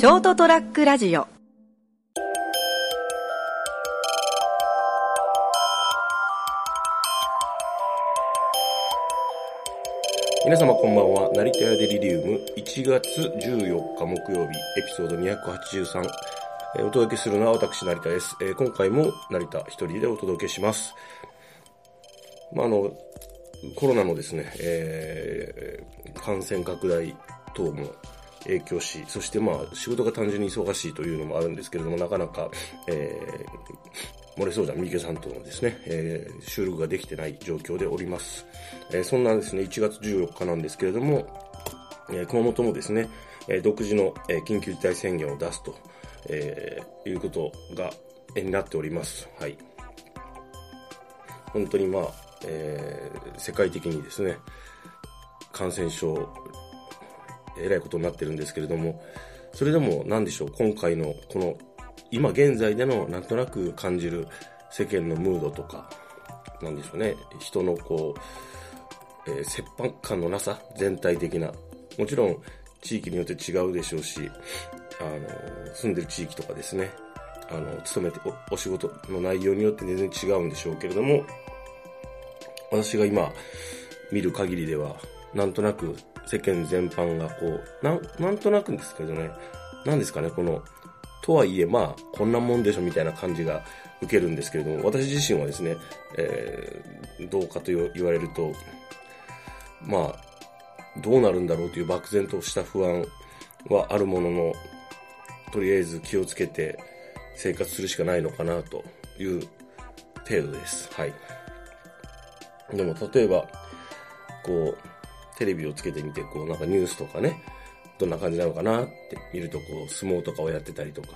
ショートトラックラジオ皆様こんばんは。成田屋デリリウム1月14日木曜日エピソード283。えーお届けするのは私成田です。えー今回も成田一人でお届けします。まあ、あの、コロナのですね、えー感染拡大等も影響し、そしてまあ仕事が単純に忙しいというのもあるんですけれども、なかなか、えー、漏れそうだ、三池さんとのですね、えー収録ができてない状況でおります。えーそんなですね、1月14日なんですけれども、えー熊本もですね、えー独自の、えー緊急事態宣言を出すと、えーいうことが、えーになっております。はい。本当にまあ、えー世界的にですね、感染症、えらいことになってるんですけれども、それでも何でしょう、今回のこの、今現在でのなんとなく感じる世間のムードとか、なんでしょうね、人のこう、えー切迫感のなさ、全体的な。もちろん、地域によって違うでしょうし、あの、住んでる地域とかですね、あの、勤めてお、お仕事の内容によって全然違うんでしょうけれども、私が今、見る限りでは、なんとなく世間全般がこう、なん、なんとなくですけどね、なんですかね、この、とはいえ、まあ、こんなもんでしょみたいな感じが受けるんですけれども、私自身はですね、えーどうかと言われると、まあ、どうなるんだろうという漠然とした不安はあるものの、とりあえず気をつけて生活するしかないのかなという程度です。はい。でも、例えば、こう、テレビをつけてみて、こう、なんかニュースとかね、どんな感じなのかなって見ると、こう、相撲とかをやってたりとか、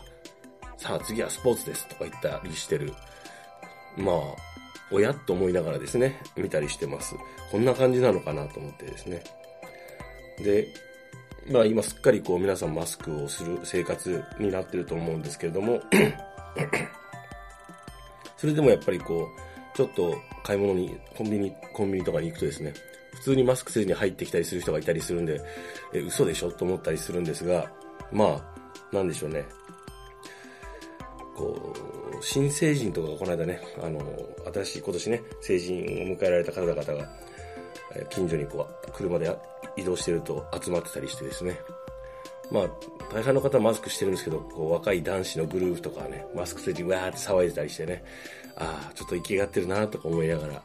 さあ次はスポーツですとか言ったりしてる。まあ、親と思いながらですね、見たりしてます。こんな感じなのかなと思ってですね。で、まあ今すっかりこう皆さんマスクをする生活になってると思うんですけれども、それでもやっぱりこう、ちょっと買い物に、コンビニ、コンビニとかに行くとですね、通にマスクせずに入ってきたりする人がいたりするんで、え、嘘でしょ？と思ったりするんですが、まあ、なんでしょうね。こう、新成人とかがこの間ね、あの、新しい今年ね、成人を迎えられた方々が、近所にこう、車で移動してると集まってたりしてですね。まあ、大半の方はマスクしてるんですけど、こう、若い男子のグループとかね、マスクせずにわーって騒いでたりしてね、ああ、ちょっと息がってるなとか思いながら、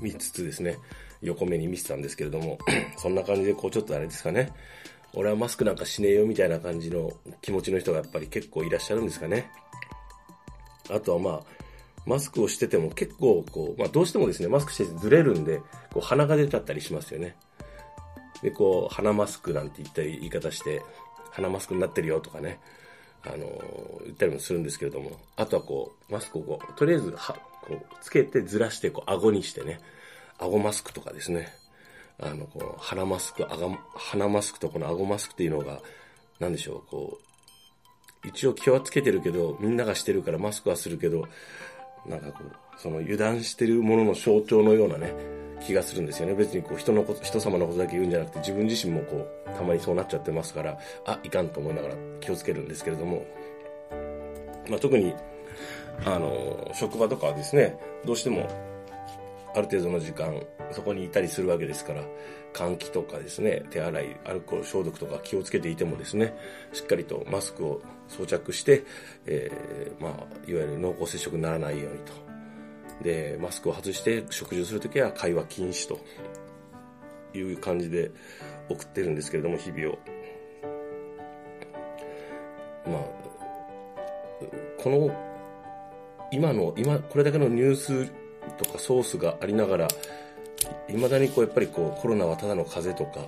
見つつですね、横目に見てたんですけれども、そんな感じでこうちょっとあれですかね、俺はマスクなんかしねえよみたいな感じの気持ちの人がやっぱり結構いらっしゃるんですかね。あとはまあ、マスクをしてても結構こう、まあどうしてもですね、マスクしててずれるんで、こう鼻が出ちゃったりしますよね。で、こう、鼻マスクなんて言ったり言い方して、鼻マスクになってるよとかね、あのー言ったりもするんですけれども、あとはこう、マスクをこう、とりあえずは、こう、つけてずらして、こう、顎にしてね、顎マスクとかですね、あの、この鼻マスク、鼻マスクとこの顎マスクっていうのが、なんでしょう、こう、一応気はつけてるけど、みんながしてるからマスクはするけど、なんかこう、その油断してるものの象徴のようなね、気がするんですよね。別にこう人のこと、人様のことだけ言うんじゃなくて、自分自身もこう、たまにそうなっちゃってますから、あ、いかんと思いながら気をつけるんですけれども、まあ、特に、あの、職場とかはですね、どうしても、ある程度の時間、そこにいたりするわけですから、換気とかですね、手洗い、アルコール消毒とか気をつけていてもですね、しっかりとマスクを装着して、えーまあ、いわゆる濃厚接触にならないようにと。で、マスクを外して食事をするときは会話禁止という感じで送ってるんですけれども、日々を。まあ、この、今の、今、これだけのニュースとかソースがありながら、未だにこう、やっぱりこう、コロナはただの風邪とか、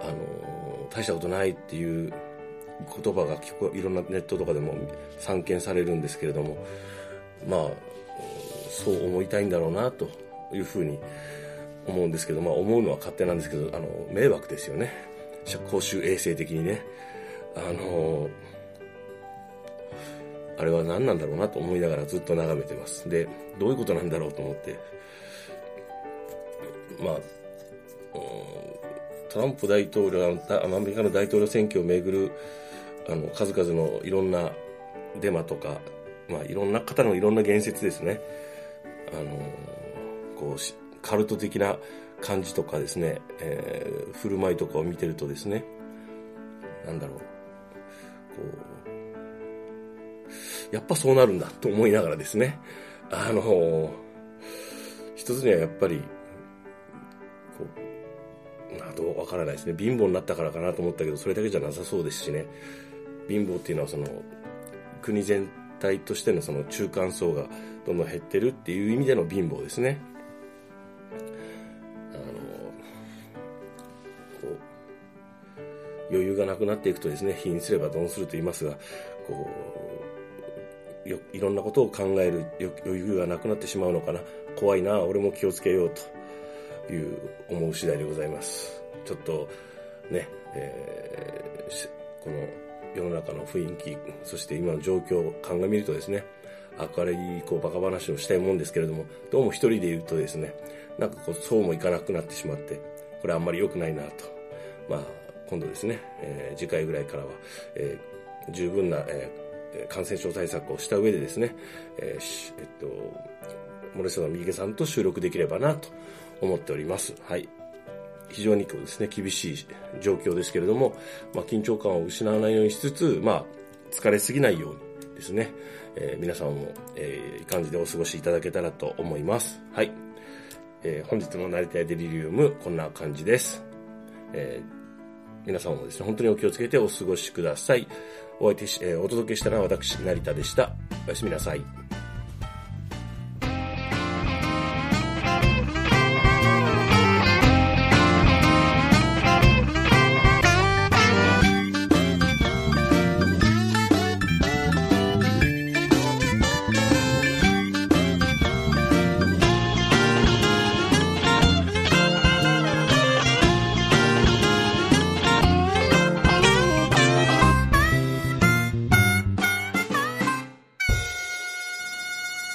あの、大したことないっていう言葉が結構いろんなネットとかでも散見されるんですけれども、まあ、そう思いたいんだろうなというふうに思うんですけど、まあ思うのは勝手なんですけど、あの、迷惑ですよね。公衆衛生的にね。あの、あれは何なんだろうなと思いながらずっと眺めてます。で、どういうことなんだろうと思って、まあ、トランプ大統領、アメリカの大統領選挙をめぐる、あの、数々のいろんなデマとか、まあ、いろんな方のいろんな言説ですね。あの、こう、カルト的な感じとかですね、えー、振る舞いとかを見てるとですね、なんだろう、こう、やっぱそうなるんだと思いながらですね、あの、一つにはやっぱり、こう、などうわからないですね。貧乏になったからかなと思ったけど、それだけじゃなさそうですしね。貧乏っていうのはその、国全体としてのその中間層がどんどん減ってるっていう意味での貧乏ですね。あの、こう、余裕がなくなっていくとですね、貧すればどうすると言いますが、こう、よいろんなことを考える余裕がなくなってしまうのかな。怖いな、俺も気をつけようという思う次第でございます。ちょっと、ね、えー、この世の中の雰囲気、そして今の状況を鑑みるとですね、明るいこうバカ話をしたいもんですけれども、どうも一人でいるとですね、なんかこうそうもいかなくなってしまって、これあんまり良くないなと。まあ、今度ですね、えー、次回ぐらいからは、えー、十分な、えー、感染症対策をした上でですね、えー、えっと、森下三池さんと収録できればなと思っております。はい。非常にこうですね、厳しい状況ですけれども、まあ、緊張感を失わないようにしつつ、まあ、疲れすぎないようにですね、えー、皆さんも、えー、いい感じでお過ごしいただけたらと思います。はい。えー、本日の成田屋デリリウム、こんな感じです。えー、皆様もですね、本当にお気をつけてお過ごしください。お相手し、えー、お届けしたのは私、成田でした。おやすみなさい。